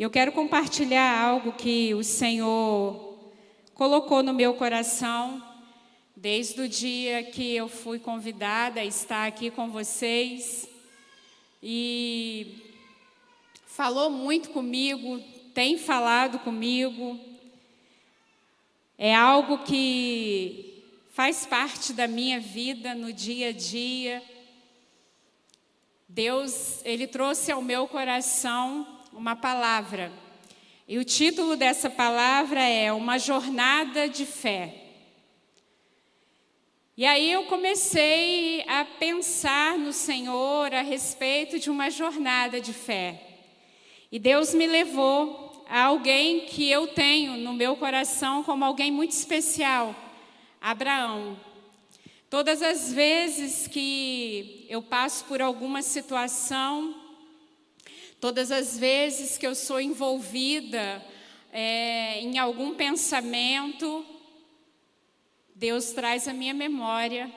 Eu quero compartilhar algo que o Senhor colocou no meu coração desde o dia que eu fui convidada a estar aqui com vocês. E falou muito comigo, tem falado comigo. É algo que faz parte da minha vida no dia a dia. Deus, ele trouxe ao meu coração uma palavra. E o título dessa palavra é Uma Jornada de Fé. E aí eu comecei a pensar no Senhor a respeito de uma jornada de fé. E Deus me levou a alguém que eu tenho no meu coração como alguém muito especial, Abraão. Todas as vezes que eu passo por alguma situação, Todas as vezes que eu sou envolvida é, em algum pensamento, Deus traz à minha memória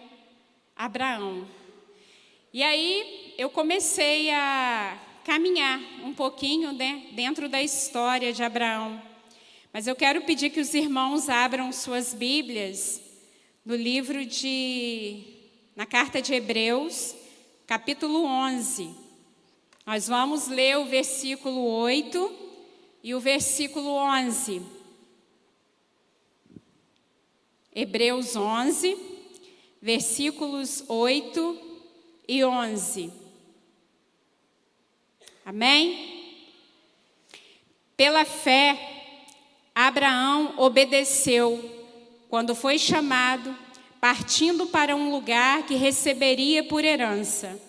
Abraão. E aí eu comecei a caminhar um pouquinho né, dentro da história de Abraão. Mas eu quero pedir que os irmãos abram suas Bíblias no livro de. na carta de Hebreus, capítulo 11. Nós vamos ler o versículo 8 e o versículo 11. Hebreus 11, versículos 8 e 11. Amém? Pela fé, Abraão obedeceu quando foi chamado, partindo para um lugar que receberia por herança,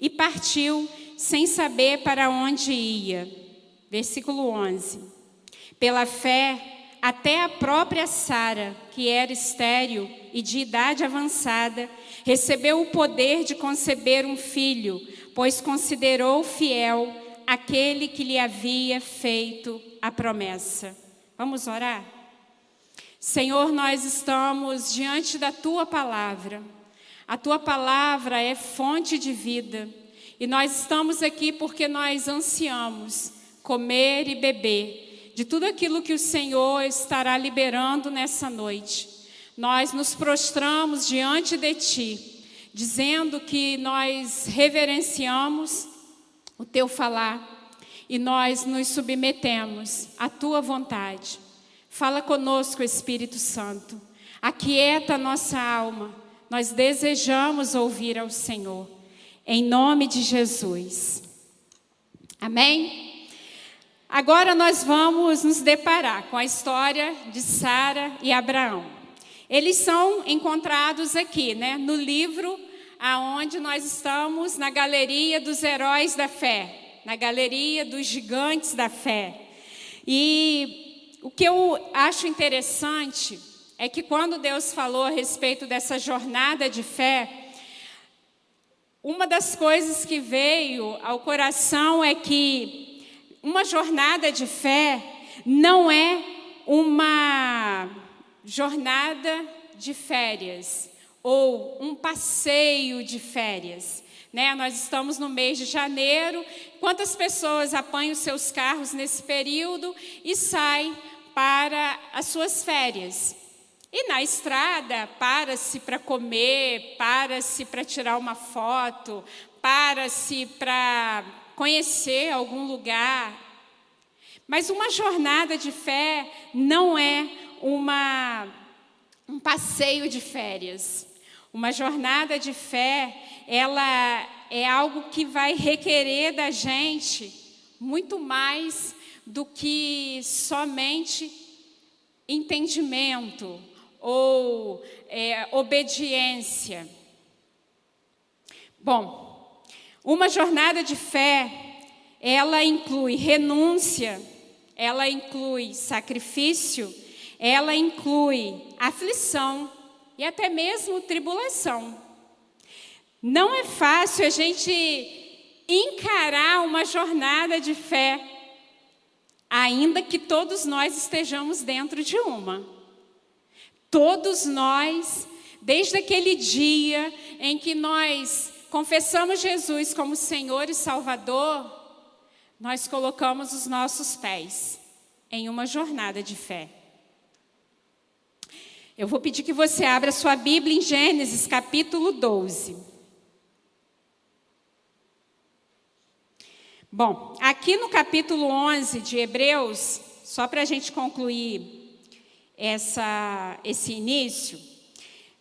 e partiu sem saber para onde ia. Versículo 11. Pela fé, até a própria Sara, que era estéril e de idade avançada, recebeu o poder de conceber um filho, pois considerou fiel aquele que lhe havia feito a promessa. Vamos orar? Senhor, nós estamos diante da tua palavra. A tua palavra é fonte de vida. E nós estamos aqui porque nós ansiamos comer e beber de tudo aquilo que o Senhor estará liberando nessa noite. Nós nos prostramos diante de Ti, dizendo que nós reverenciamos o Teu falar e nós nos submetemos à Tua vontade. Fala conosco, Espírito Santo. Aquieta a nossa alma. Nós desejamos ouvir ao Senhor em nome de Jesus. Amém? Agora nós vamos nos deparar com a história de Sara e Abraão. Eles são encontrados aqui, né, no livro aonde nós estamos na galeria dos heróis da fé, na galeria dos gigantes da fé. E o que eu acho interessante é que quando Deus falou a respeito dessa jornada de fé, uma das coisas que veio ao coração é que uma jornada de fé não é uma jornada de férias ou um passeio de férias. Né? Nós estamos no mês de janeiro. Quantas pessoas apanham seus carros nesse período e saem para as suas férias? E na estrada, para-se para comer, para-se para tirar uma foto, para-se para conhecer algum lugar. Mas uma jornada de fé não é uma, um passeio de férias. Uma jornada de fé, ela é algo que vai requerer da gente muito mais do que somente entendimento, ou é, obediência. Bom, uma jornada de fé, ela inclui renúncia, ela inclui sacrifício, ela inclui aflição e até mesmo tribulação. Não é fácil a gente encarar uma jornada de fé, ainda que todos nós estejamos dentro de uma. Todos nós, desde aquele dia em que nós confessamos Jesus como Senhor e Salvador, nós colocamos os nossos pés em uma jornada de fé. Eu vou pedir que você abra sua Bíblia em Gênesis capítulo 12. Bom, aqui no capítulo 11 de Hebreus, só para a gente concluir essa, esse início,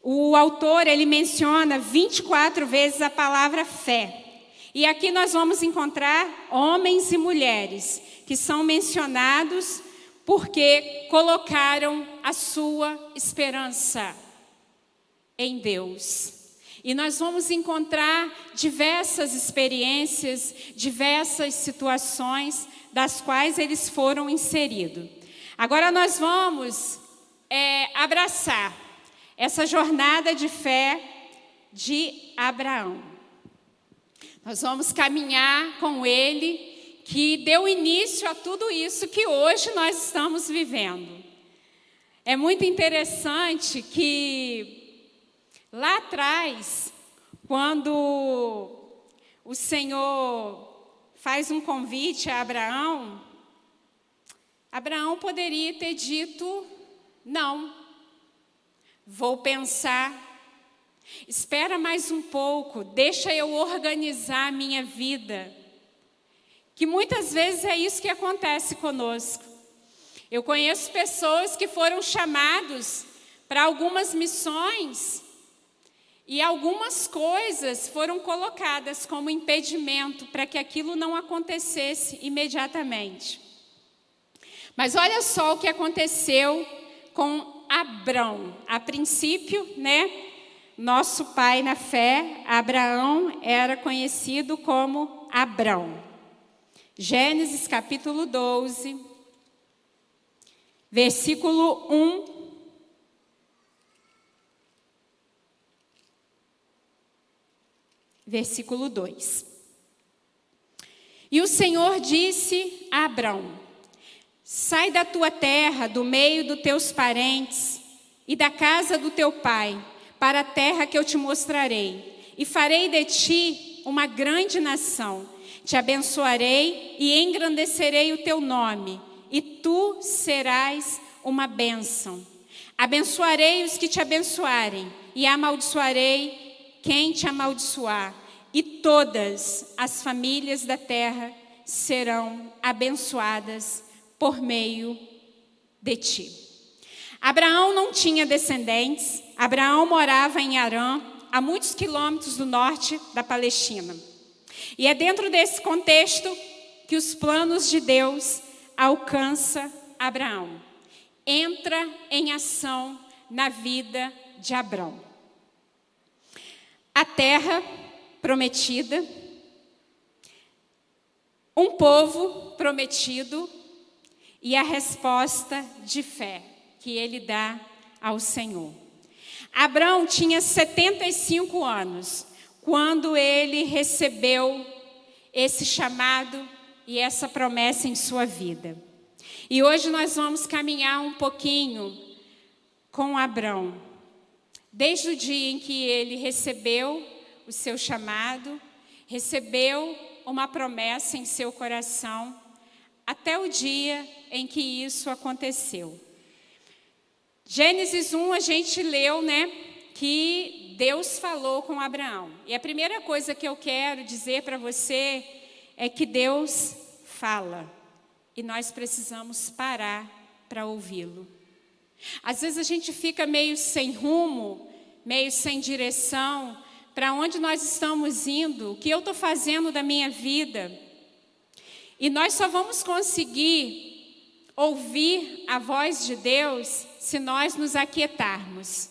o autor ele menciona 24 vezes a palavra fé. E aqui nós vamos encontrar homens e mulheres que são mencionados porque colocaram a sua esperança em Deus. E nós vamos encontrar diversas experiências, diversas situações das quais eles foram inseridos. Agora nós vamos é, abraçar essa jornada de fé de Abraão. Nós vamos caminhar com Ele, que deu início a tudo isso que hoje nós estamos vivendo. É muito interessante que lá atrás, quando o Senhor faz um convite a Abraão, Abraão poderia ter dito: não, vou pensar Espera mais um pouco, deixa eu organizar a minha vida. Que muitas vezes é isso que acontece conosco. Eu conheço pessoas que foram chamados para algumas missões e algumas coisas foram colocadas como impedimento para que aquilo não acontecesse imediatamente. Mas olha só o que aconteceu com Abrão. A princípio, né? Nosso pai na fé, Abraão, era conhecido como Abrão. Gênesis capítulo 12, versículo 1. Versículo 2. E o Senhor disse a Abrão: Sai da tua terra, do meio dos teus parentes e da casa do teu pai para a terra que eu te mostrarei, e farei de ti uma grande nação. Te abençoarei e engrandecerei o teu nome, e tu serás uma bênção. Abençoarei os que te abençoarem, e amaldiçoarei quem te amaldiçoar, e todas as famílias da terra serão abençoadas por meio de ti. Abraão não tinha descendentes, Abraão morava em Arã, a muitos quilômetros do norte da Palestina. E é dentro desse contexto que os planos de Deus alcança Abraão. Entra em ação na vida de Abraão. A terra prometida, um povo prometido e a resposta de fé que ele dá ao Senhor. Abraão tinha 75 anos quando ele recebeu esse chamado e essa promessa em sua vida. E hoje nós vamos caminhar um pouquinho com Abraão. Desde o dia em que ele recebeu o seu chamado, recebeu uma promessa em seu coração, até o dia em que isso aconteceu. Gênesis 1 a gente leu, né, que Deus falou com Abraão. E a primeira coisa que eu quero dizer para você é que Deus fala e nós precisamos parar para ouvi-lo. Às vezes a gente fica meio sem rumo, meio sem direção, para onde nós estamos indo, o que eu estou fazendo da minha vida. E nós só vamos conseguir ouvir a voz de Deus se nós nos aquietarmos.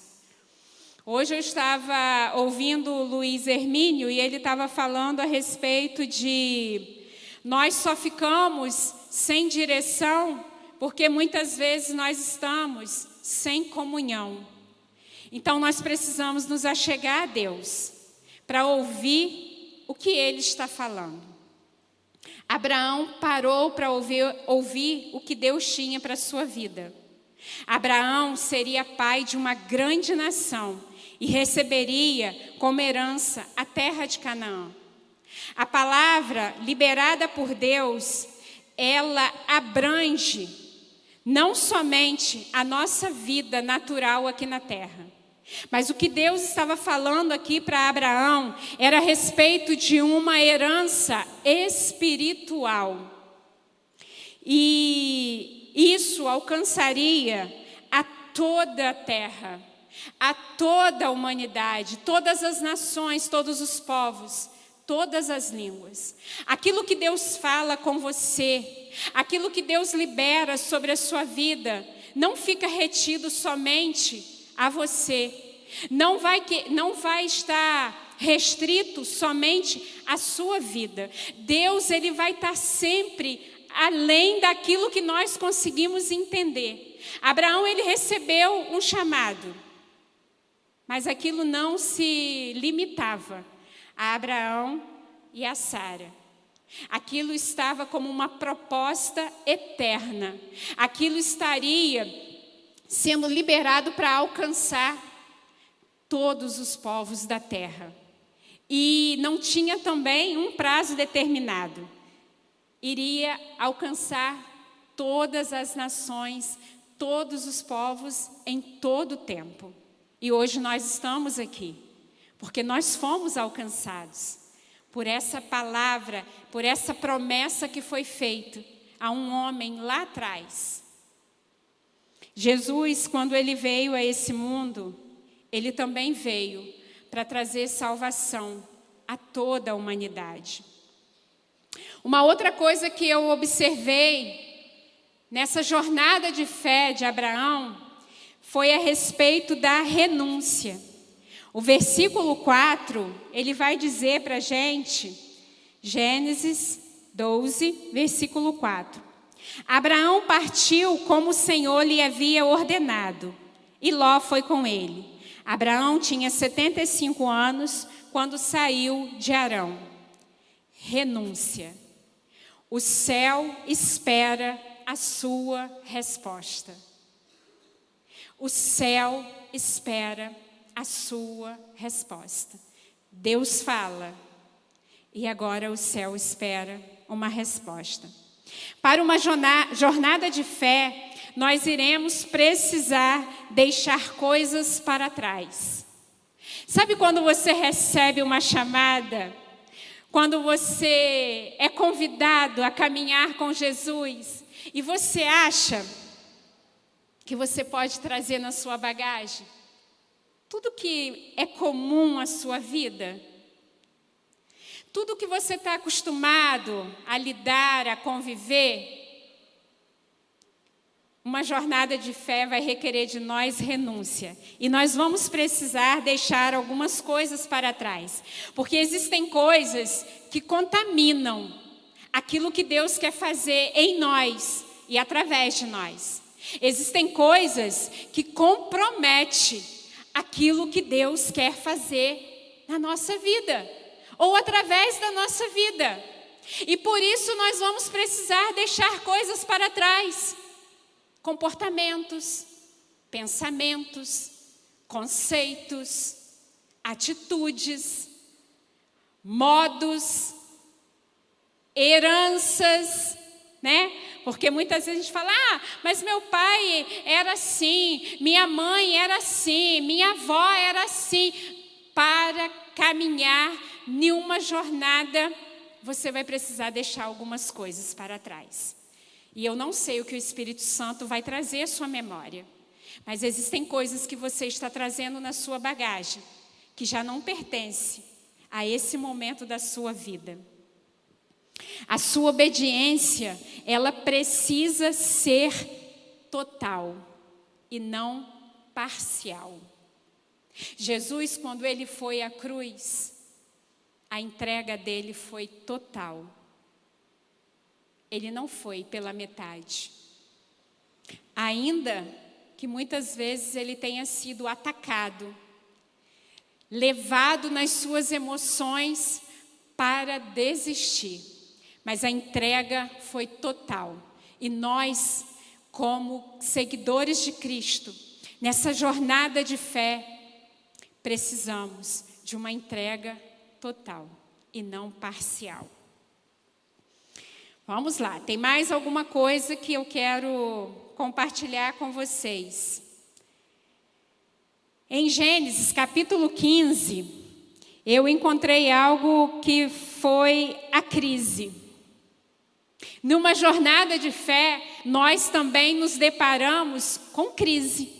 Hoje eu estava ouvindo o Luiz Hermínio e ele estava falando a respeito de nós só ficamos sem direção porque muitas vezes nós estamos sem comunhão. Então nós precisamos nos achegar a Deus para ouvir o que ele está falando. Abraão parou para ouvir, ouvir o que Deus tinha para a sua vida. Abraão seria pai de uma grande nação e receberia como herança a terra de Canaã. A palavra liberada por Deus, ela abrange não somente a nossa vida natural aqui na terra, mas o que Deus estava falando aqui para Abraão era a respeito de uma herança espiritual. E isso alcançaria a toda a terra, a toda a humanidade, todas as nações, todos os povos, todas as línguas. Aquilo que Deus fala com você, aquilo que Deus libera sobre a sua vida, não fica retido somente a você. Não vai, que, não vai estar restrito somente à sua vida. Deus ele vai estar sempre além daquilo que nós conseguimos entender. Abraão ele recebeu um chamado, mas aquilo não se limitava a Abraão e a Sara. Aquilo estava como uma proposta eterna. Aquilo estaria sendo liberado para alcançar todos os povos da terra. E não tinha também um prazo determinado. Iria alcançar todas as nações, todos os povos em todo o tempo. E hoje nós estamos aqui, porque nós fomos alcançados por essa palavra, por essa promessa que foi feita a um homem lá atrás. Jesus, quando ele veio a esse mundo, ele também veio para trazer salvação a toda a humanidade. Uma outra coisa que eu observei nessa jornada de fé de Abraão foi a respeito da renúncia. O versículo 4, ele vai dizer para a gente, Gênesis 12, versículo 4. Abraão partiu como o Senhor lhe havia ordenado, e Ló foi com ele. Abraão tinha 75 anos quando saiu de Arão. Renúncia. O céu espera a sua resposta. O céu espera a sua resposta. Deus fala e agora o céu espera uma resposta. Para uma jornada de fé, nós iremos precisar deixar coisas para trás. Sabe quando você recebe uma chamada? Quando você é convidado a caminhar com Jesus e você acha que você pode trazer na sua bagagem tudo que é comum à sua vida, tudo que você está acostumado a lidar, a conviver, uma jornada de fé vai requerer de nós renúncia. E nós vamos precisar deixar algumas coisas para trás. Porque existem coisas que contaminam aquilo que Deus quer fazer em nós e através de nós. Existem coisas que comprometem aquilo que Deus quer fazer na nossa vida ou através da nossa vida. E por isso nós vamos precisar deixar coisas para trás comportamentos, pensamentos, conceitos, atitudes, modos, heranças, né? Porque muitas vezes a gente fala: "Ah, mas meu pai era assim, minha mãe era assim, minha avó era assim". Para caminhar em uma jornada, você vai precisar deixar algumas coisas para trás. E eu não sei o que o Espírito Santo vai trazer à sua memória. Mas existem coisas que você está trazendo na sua bagagem que já não pertence a esse momento da sua vida. A sua obediência, ela precisa ser total e não parcial. Jesus, quando ele foi à cruz, a entrega dele foi total ele não foi pela metade. Ainda que muitas vezes ele tenha sido atacado, levado nas suas emoções para desistir, mas a entrega foi total. E nós, como seguidores de Cristo, nessa jornada de fé, precisamos de uma entrega total. e não parcial. Vamos lá, tem mais alguma coisa que eu quero compartilhar com vocês. Em Gênesis capítulo 15, eu encontrei algo que foi a crise. Numa jornada de fé, nós também nos deparamos com crise.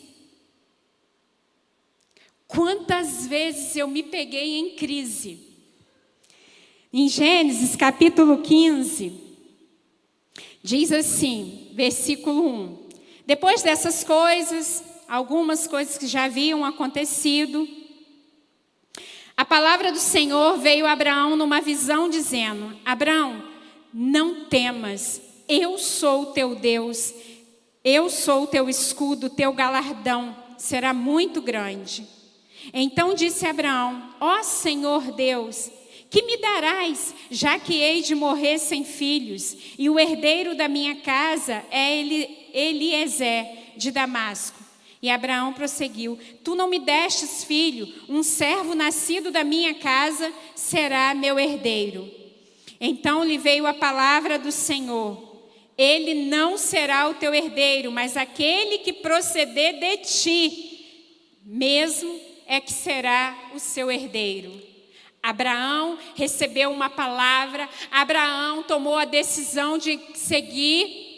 Quantas vezes eu me peguei em crise? Em Gênesis capítulo 15, diz assim, versículo 1: Depois dessas coisas, algumas coisas que já haviam acontecido, a palavra do Senhor veio a Abraão numa visão, dizendo: Abraão, não temas, eu sou o teu Deus, eu sou o teu escudo, teu galardão será muito grande. Então disse Abraão: Ó Senhor Deus, que me darás, já que hei de morrer sem filhos, e o herdeiro da minha casa é Eliezer de Damasco. E Abraão prosseguiu: Tu não me destes filho, um servo nascido da minha casa será meu herdeiro. Então lhe veio a palavra do Senhor: Ele não será o teu herdeiro, mas aquele que proceder de ti, mesmo é que será o seu herdeiro. Abraão recebeu uma palavra, Abraão tomou a decisão de seguir,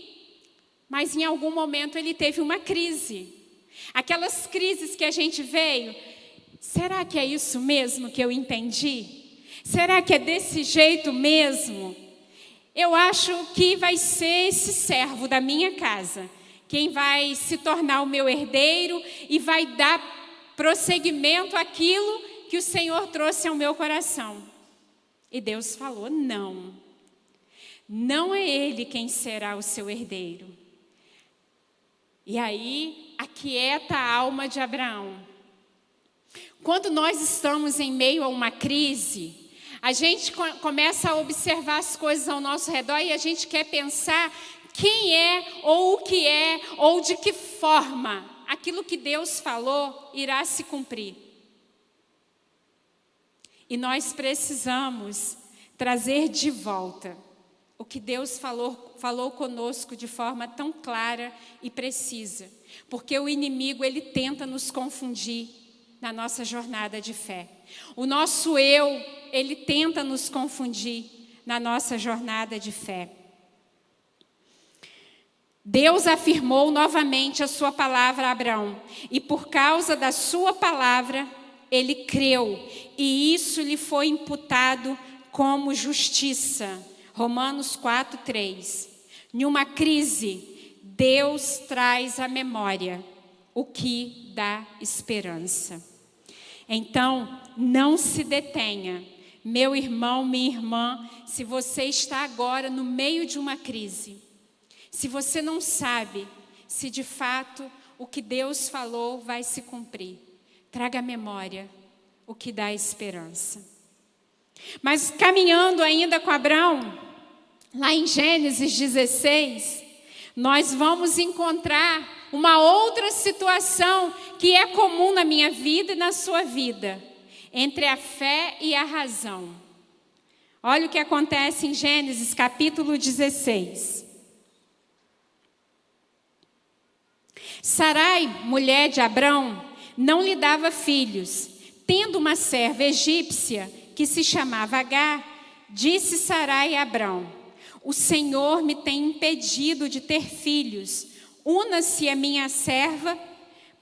mas em algum momento ele teve uma crise. Aquelas crises que a gente veio, será que é isso mesmo que eu entendi? Será que é desse jeito mesmo? Eu acho que vai ser esse servo da minha casa, quem vai se tornar o meu herdeiro e vai dar prosseguimento àquilo que o Senhor trouxe ao meu coração. E Deus falou: não, não é ele quem será o seu herdeiro. E aí, aquieta a alma de Abraão. Quando nós estamos em meio a uma crise, a gente começa a observar as coisas ao nosso redor e a gente quer pensar quem é, ou o que é, ou de que forma aquilo que Deus falou irá se cumprir. E nós precisamos trazer de volta o que Deus falou, falou conosco de forma tão clara e precisa. Porque o inimigo, ele tenta nos confundir na nossa jornada de fé. O nosso eu, ele tenta nos confundir na nossa jornada de fé. Deus afirmou novamente a sua palavra a Abraão, e por causa da sua palavra, ele creu, e isso lhe foi imputado como justiça. Romanos 4, 3. Em uma crise, Deus traz à memória o que dá esperança. Então, não se detenha. Meu irmão, minha irmã, se você está agora no meio de uma crise, se você não sabe se de fato o que Deus falou vai se cumprir, traga à memória o que dá esperança. Mas caminhando ainda com Abraão, lá em Gênesis 16, nós vamos encontrar uma outra situação que é comum na minha vida e na sua vida, entre a fé e a razão. Olha o que acontece em Gênesis capítulo 16. Sarai, mulher de Abrão, não lhe dava filhos. Tendo uma serva egípcia que se chamava Agar, disse Sarai a Abrão: O Senhor me tem impedido de ter filhos. Una-se a minha serva,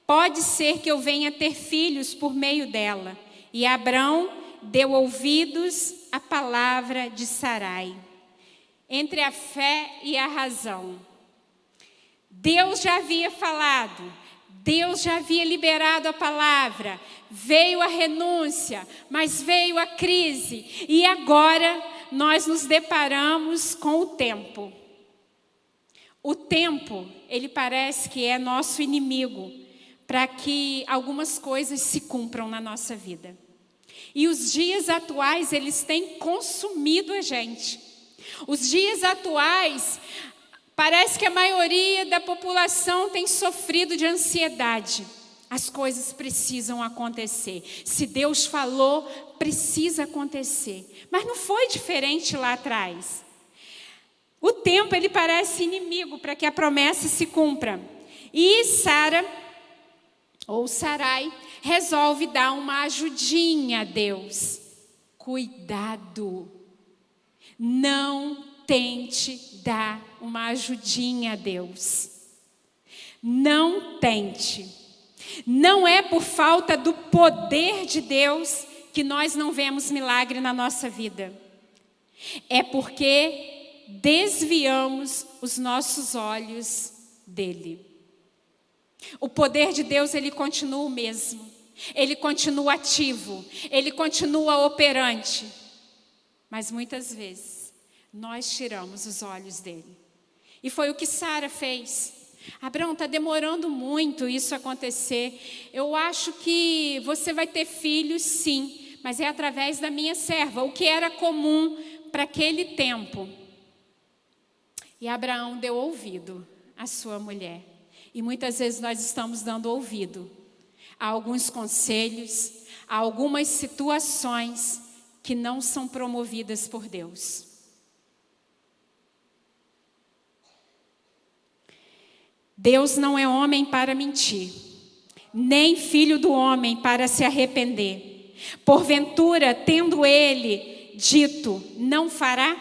pode ser que eu venha ter filhos por meio dela. E Abrão deu ouvidos à palavra de Sarai. Entre a fé e a razão. Deus já havia falado, Deus já havia liberado a palavra, veio a renúncia, mas veio a crise, e agora nós nos deparamos com o tempo. O tempo, ele parece que é nosso inimigo para que algumas coisas se cumpram na nossa vida. E os dias atuais, eles têm consumido a gente. Os dias atuais, Parece que a maioria da população tem sofrido de ansiedade. as coisas precisam acontecer. Se Deus falou, precisa acontecer. Mas não foi diferente lá atrás. O tempo ele parece inimigo para que a promessa se cumpra. E Sara ou Sarai resolve dar uma ajudinha a Deus. Cuidado. Não tente dar uma ajudinha a Deus. Não tente. Não é por falta do poder de Deus que nós não vemos milagre na nossa vida. É porque desviamos os nossos olhos dele. O poder de Deus, ele continua o mesmo. Ele continua ativo, ele continua operante. Mas muitas vezes nós tiramos os olhos dele. E foi o que Sara fez. Abraão, está demorando muito isso acontecer. Eu acho que você vai ter filhos, sim, mas é através da minha serva, o que era comum para aquele tempo. E Abraão deu ouvido à sua mulher. E muitas vezes nós estamos dando ouvido a alguns conselhos, a algumas situações que não são promovidas por Deus. Deus não é homem para mentir, nem filho do homem para se arrepender. Porventura, tendo ele dito, não fará?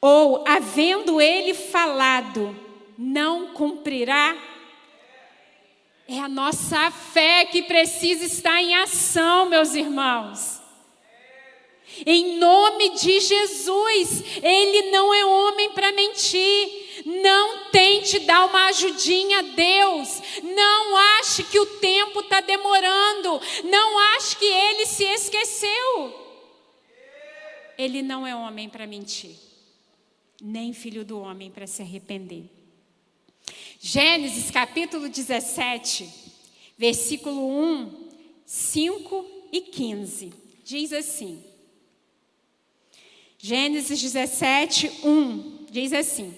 Ou, havendo ele falado, não cumprirá? É a nossa fé que precisa estar em ação, meus irmãos. Em nome de Jesus, Ele não é homem para mentir. Não tente dar uma ajudinha a Deus. Não ache que o tempo está demorando. Não ache que Ele se esqueceu. Ele não é homem para mentir, nem filho do homem para se arrepender. Gênesis capítulo 17, versículo 1, 5 e 15. Diz assim: Gênesis 17, 1 diz assim: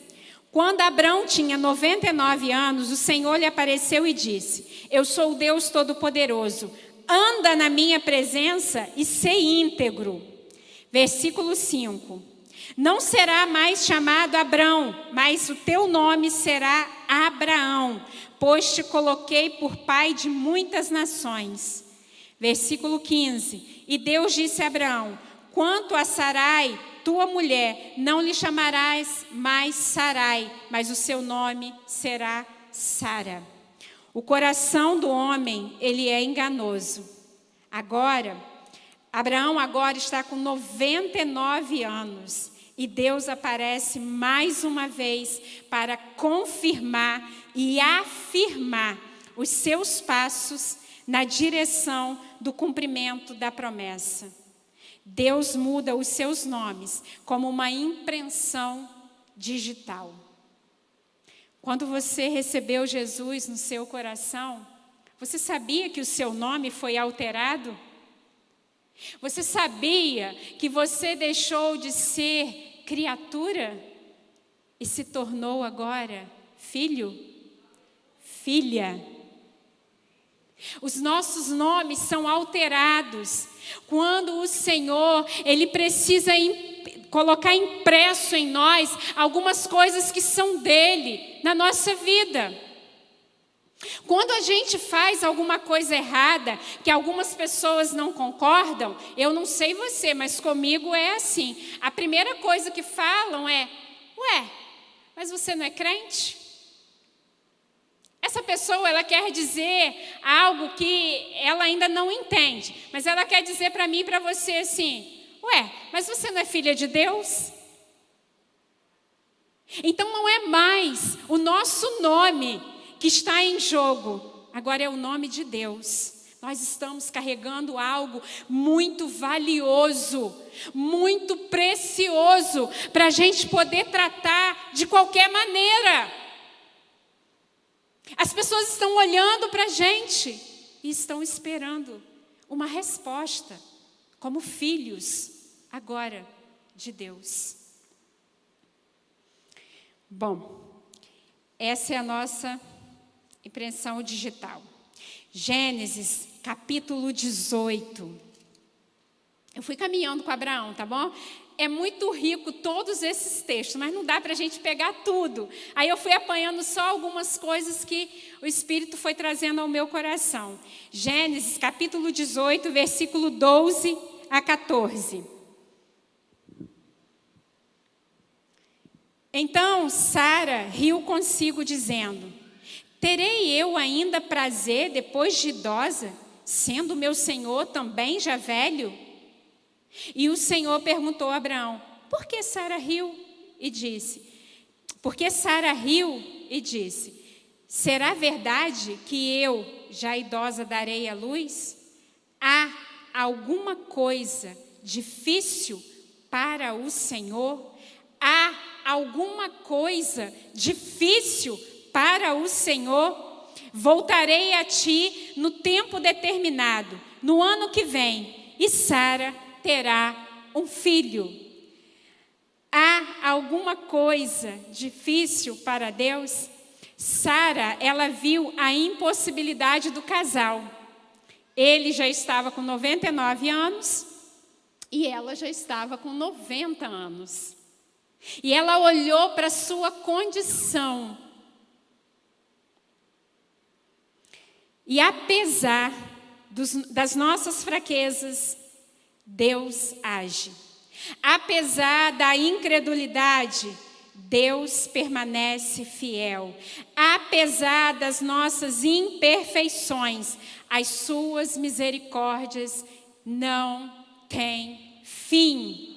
Quando Abraão tinha 99 anos, o Senhor lhe apareceu e disse: Eu sou o Deus Todo-Poderoso, anda na minha presença e sei íntegro. Versículo 5: Não será mais chamado Abrão, mas o teu nome será Abraão, pois te coloquei por pai de muitas nações. Versículo 15: E Deus disse a Abraão: Quanto a Sarai, tua mulher, não lhe chamarás mais Sarai, mas o seu nome será Sara. O coração do homem, ele é enganoso. Agora, Abraão agora está com 99 anos e Deus aparece mais uma vez para confirmar e afirmar os seus passos na direção do cumprimento da promessa. Deus muda os seus nomes como uma impressão digital. Quando você recebeu Jesus no seu coração, você sabia que o seu nome foi alterado? Você sabia que você deixou de ser criatura e se tornou agora filho? Filha. Os nossos nomes são alterados quando o Senhor, ele precisa colocar impresso em nós algumas coisas que são dele na nossa vida. Quando a gente faz alguma coisa errada, que algumas pessoas não concordam, eu não sei você, mas comigo é assim. A primeira coisa que falam é: Ué, mas você não é crente? Essa pessoa, ela quer dizer algo que ela ainda não entende, mas ela quer dizer para mim e para você assim: Ué, mas você não é filha de Deus? Então não é mais o nosso nome que está em jogo, agora é o nome de Deus. Nós estamos carregando algo muito valioso, muito precioso, para a gente poder tratar de qualquer maneira. As pessoas estão olhando para a gente e estão esperando uma resposta, como filhos agora de Deus. Bom, essa é a nossa impressão digital. Gênesis, capítulo 18. Eu fui caminhando com Abraão, tá bom? É muito rico todos esses textos, mas não dá para a gente pegar tudo. Aí eu fui apanhando só algumas coisas que o Espírito foi trazendo ao meu coração. Gênesis, capítulo 18, versículo 12 a 14. Então Sara riu consigo, dizendo: Terei eu ainda prazer depois de idosa, sendo meu senhor também já velho? E o Senhor perguntou a Abraão: Por que Sara riu? E disse: Porque Sara riu e disse: Será verdade que eu, já idosa, darei a luz? Há alguma coisa difícil para o Senhor? Há alguma coisa difícil para o Senhor? Voltarei a ti no tempo determinado, no ano que vem, e Sara terá um filho. Há alguma coisa difícil para Deus? Sara, ela viu a impossibilidade do casal. Ele já estava com 99 anos e ela já estava com 90 anos. E ela olhou para sua condição. E apesar dos, das nossas fraquezas, Deus age. Apesar da incredulidade, Deus permanece fiel. Apesar das nossas imperfeições, as suas misericórdias não têm fim.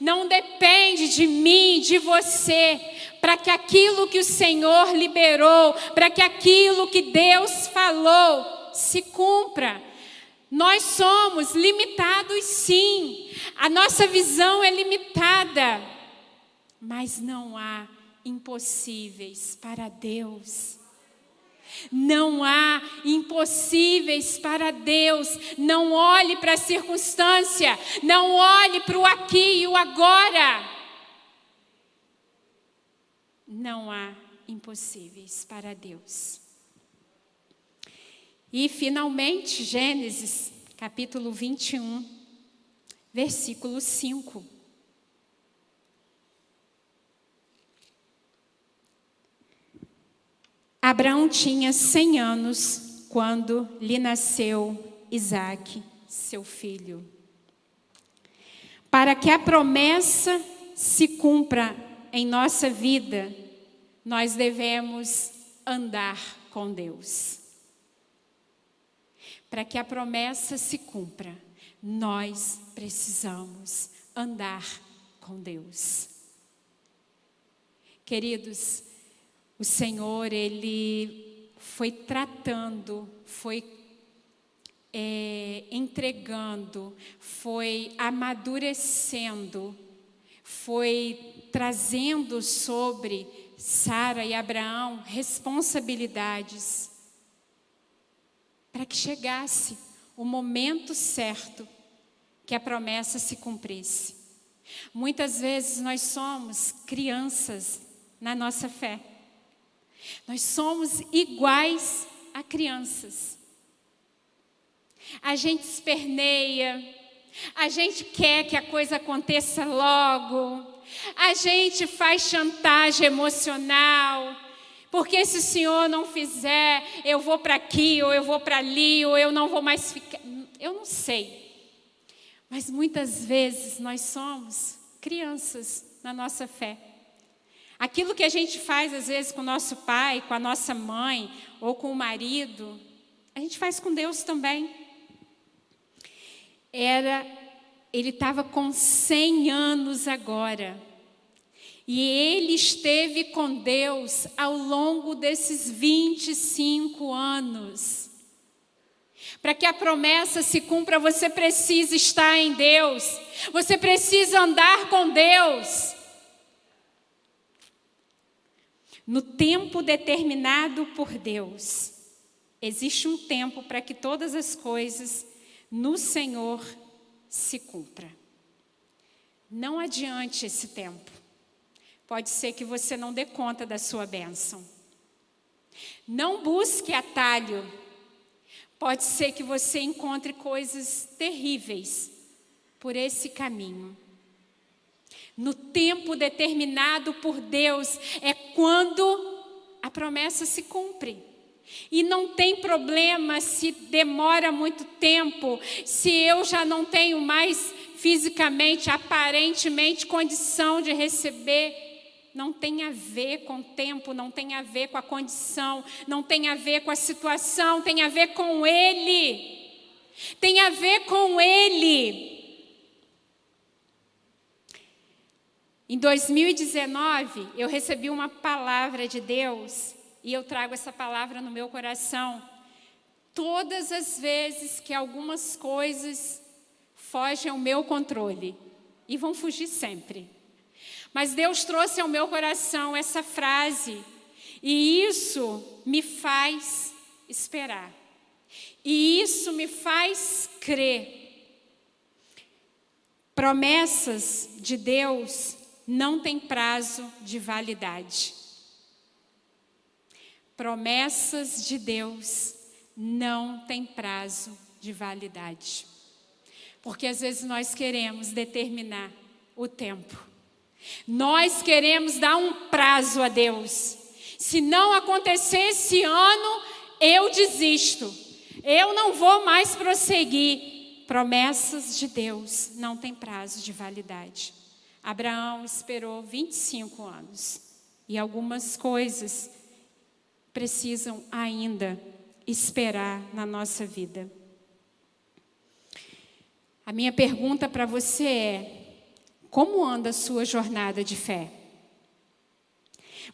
Não depende de mim, de você, para que aquilo que o Senhor liberou, para que aquilo que Deus falou se cumpra. Nós somos limitados, sim. A nossa visão é limitada. Mas não há impossíveis para Deus. Não há impossíveis para Deus. Não olhe para a circunstância. Não olhe para o aqui e o agora. Não há impossíveis para Deus. E, finalmente, Gênesis, capítulo 21, versículo 5. Abraão tinha 100 anos quando lhe nasceu Isaac, seu filho. Para que a promessa se cumpra em nossa vida, nós devemos andar com Deus para que a promessa se cumpra, nós precisamos andar com Deus. Queridos, o Senhor, Ele foi tratando, foi é, entregando, foi amadurecendo, foi trazendo sobre Sara e Abraão responsabilidades para que chegasse o momento certo que a promessa se cumprisse. Muitas vezes nós somos crianças na nossa fé. Nós somos iguais a crianças. A gente esperneia, a gente quer que a coisa aconteça logo, a gente faz chantagem emocional, porque se o Senhor não fizer, eu vou para aqui, ou eu vou para ali, ou eu não vou mais ficar. Eu não sei. Mas muitas vezes nós somos crianças na nossa fé. Aquilo que a gente faz às vezes com o nosso pai, com a nossa mãe, ou com o marido, a gente faz com Deus também. Era, ele estava com 100 anos agora. E ele esteve com Deus ao longo desses 25 anos. Para que a promessa se cumpra, você precisa estar em Deus, você precisa andar com Deus. No tempo determinado por Deus, existe um tempo para que todas as coisas no Senhor se cumpra. Não adiante esse tempo. Pode ser que você não dê conta da sua bênção. Não busque atalho. Pode ser que você encontre coisas terríveis por esse caminho. No tempo determinado por Deus é quando a promessa se cumpre. E não tem problema se demora muito tempo, se eu já não tenho mais fisicamente, aparentemente, condição de receber. Não tem a ver com o tempo, não tem a ver com a condição, não tem a ver com a situação, tem a ver com Ele. Tem a ver com Ele. Em 2019, eu recebi uma palavra de Deus e eu trago essa palavra no meu coração. Todas as vezes que algumas coisas fogem ao meu controle, e vão fugir sempre. Mas Deus trouxe ao meu coração essa frase, e isso me faz esperar. E isso me faz crer. Promessas de Deus não têm prazo de validade. Promessas de Deus não têm prazo de validade. Porque às vezes nós queremos determinar o tempo. Nós queremos dar um prazo a Deus. Se não acontecer esse ano, eu desisto. Eu não vou mais prosseguir. Promessas de Deus não têm prazo de validade. Abraão esperou 25 anos. E algumas coisas precisam ainda esperar na nossa vida. A minha pergunta para você é: como anda a sua jornada de fé?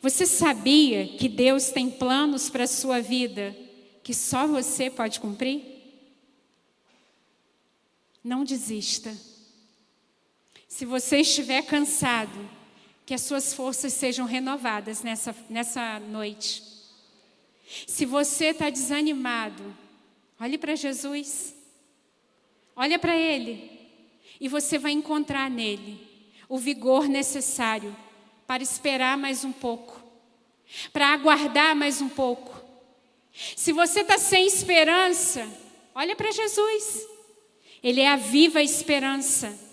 Você sabia que Deus tem planos para a sua vida que só você pode cumprir? Não desista. Se você estiver cansado, que as suas forças sejam renovadas nessa, nessa noite. Se você está desanimado, olhe para Jesus, olha para Ele, e você vai encontrar nele o vigor necessário para esperar mais um pouco, para aguardar mais um pouco. Se você está sem esperança, olha para Jesus, Ele é a viva esperança.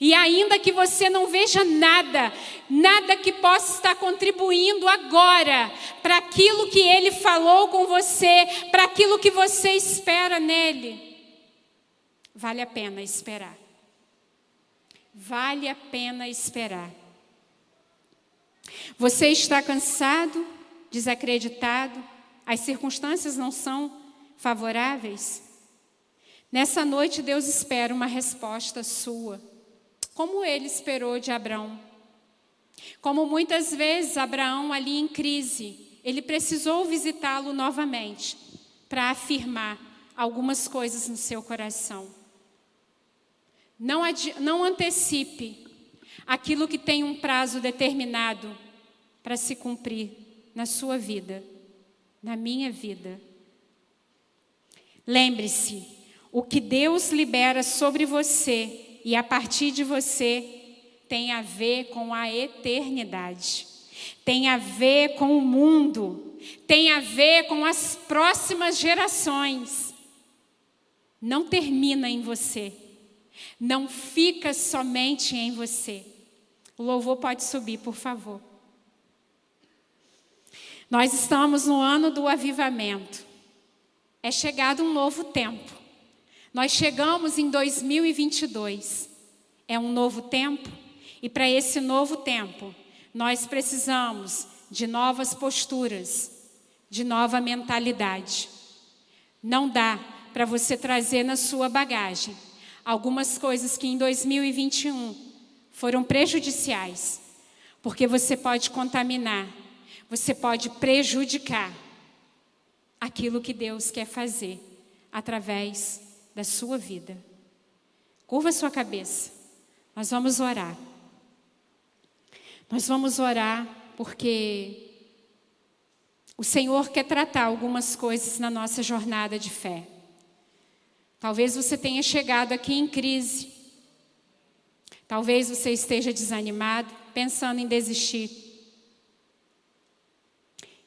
E ainda que você não veja nada, nada que possa estar contribuindo agora para aquilo que ele falou com você, para aquilo que você espera nele, vale a pena esperar. Vale a pena esperar. Você está cansado, desacreditado, as circunstâncias não são favoráveis? Nessa noite, Deus espera uma resposta sua como ele esperou de Abraão. Como muitas vezes Abraão, ali em crise, ele precisou visitá-lo novamente para afirmar algumas coisas no seu coração. Não, não antecipe aquilo que tem um prazo determinado para se cumprir na sua vida, na minha vida. Lembre-se, o que Deus libera sobre você e a partir de você tem a ver com a eternidade, tem a ver com o mundo, tem a ver com as próximas gerações. Não termina em você, não fica somente em você. O louvor pode subir, por favor. Nós estamos no ano do avivamento. É chegado um novo tempo. Nós chegamos em 2022. É um novo tempo e para esse novo tempo nós precisamos de novas posturas, de nova mentalidade. Não dá para você trazer na sua bagagem algumas coisas que em 2021 foram prejudiciais, porque você pode contaminar, você pode prejudicar aquilo que Deus quer fazer através da sua vida. Curva sua cabeça. Nós vamos orar. Nós vamos orar porque o Senhor quer tratar algumas coisas na nossa jornada de fé. Talvez você tenha chegado aqui em crise. Talvez você esteja desanimado, pensando em desistir.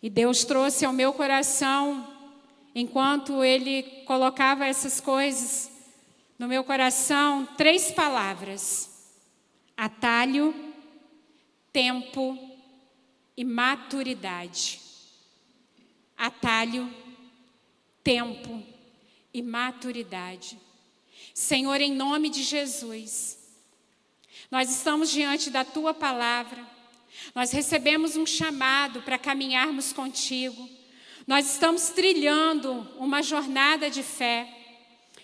E Deus trouxe ao meu coração, enquanto Ele colocava essas coisas no meu coração, três palavras: atalho, tempo e maturidade. Atalho, tempo e maturidade. Senhor, em nome de Jesus, nós estamos diante da tua palavra, nós recebemos um chamado para caminharmos contigo, nós estamos trilhando uma jornada de fé.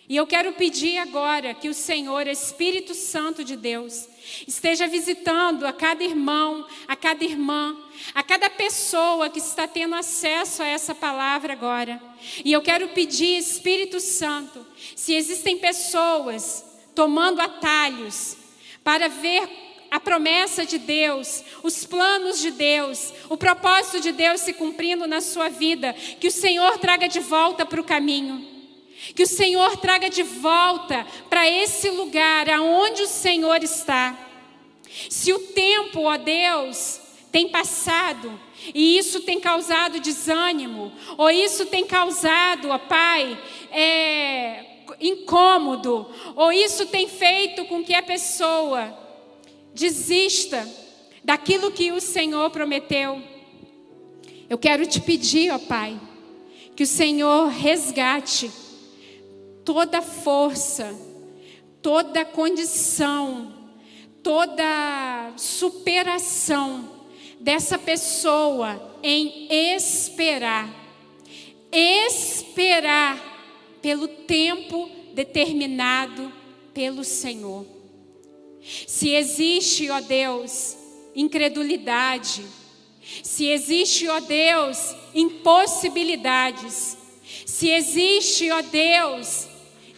E eu quero pedir agora que o Senhor, Espírito Santo de Deus, esteja visitando a cada irmão, a cada irmã, a cada pessoa que está tendo acesso a essa palavra agora. E eu quero pedir, Espírito Santo, se existem pessoas tomando atalhos para ver a promessa de Deus, os planos de Deus, o propósito de Deus se cumprindo na sua vida, que o Senhor traga de volta para o caminho. Que o Senhor traga de volta para esse lugar aonde o Senhor está. Se o tempo, ó Deus, tem passado e isso tem causado desânimo, ou isso tem causado, ó Pai, é, incômodo, ou isso tem feito com que a pessoa desista daquilo que o Senhor prometeu. Eu quero te pedir, ó Pai, que o Senhor resgate toda força, toda condição, toda superação dessa pessoa em esperar. Esperar pelo tempo determinado pelo Senhor. Se existe, ó Deus, incredulidade, se existe, ó Deus, impossibilidades, se existe, ó Deus,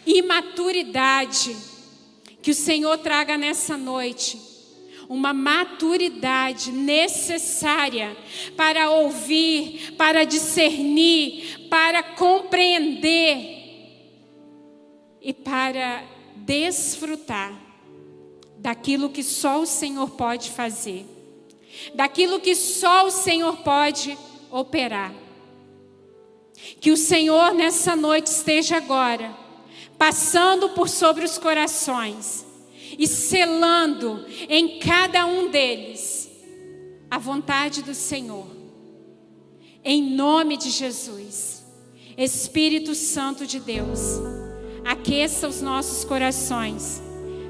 imaturidade. Que o Senhor traga nessa noite uma maturidade necessária para ouvir, para discernir, para compreender e para desfrutar daquilo que só o Senhor pode fazer, daquilo que só o Senhor pode operar. Que o Senhor nessa noite esteja agora passando por sobre os corações e selando em cada um deles a vontade do Senhor. Em nome de Jesus, Espírito Santo de Deus, aqueça os nossos corações,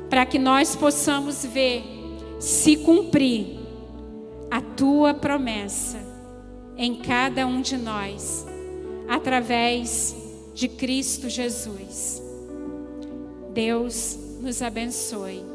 para que nós possamos ver se cumprir a tua promessa em cada um de nós, através de Cristo Jesus. Deus nos abençoe.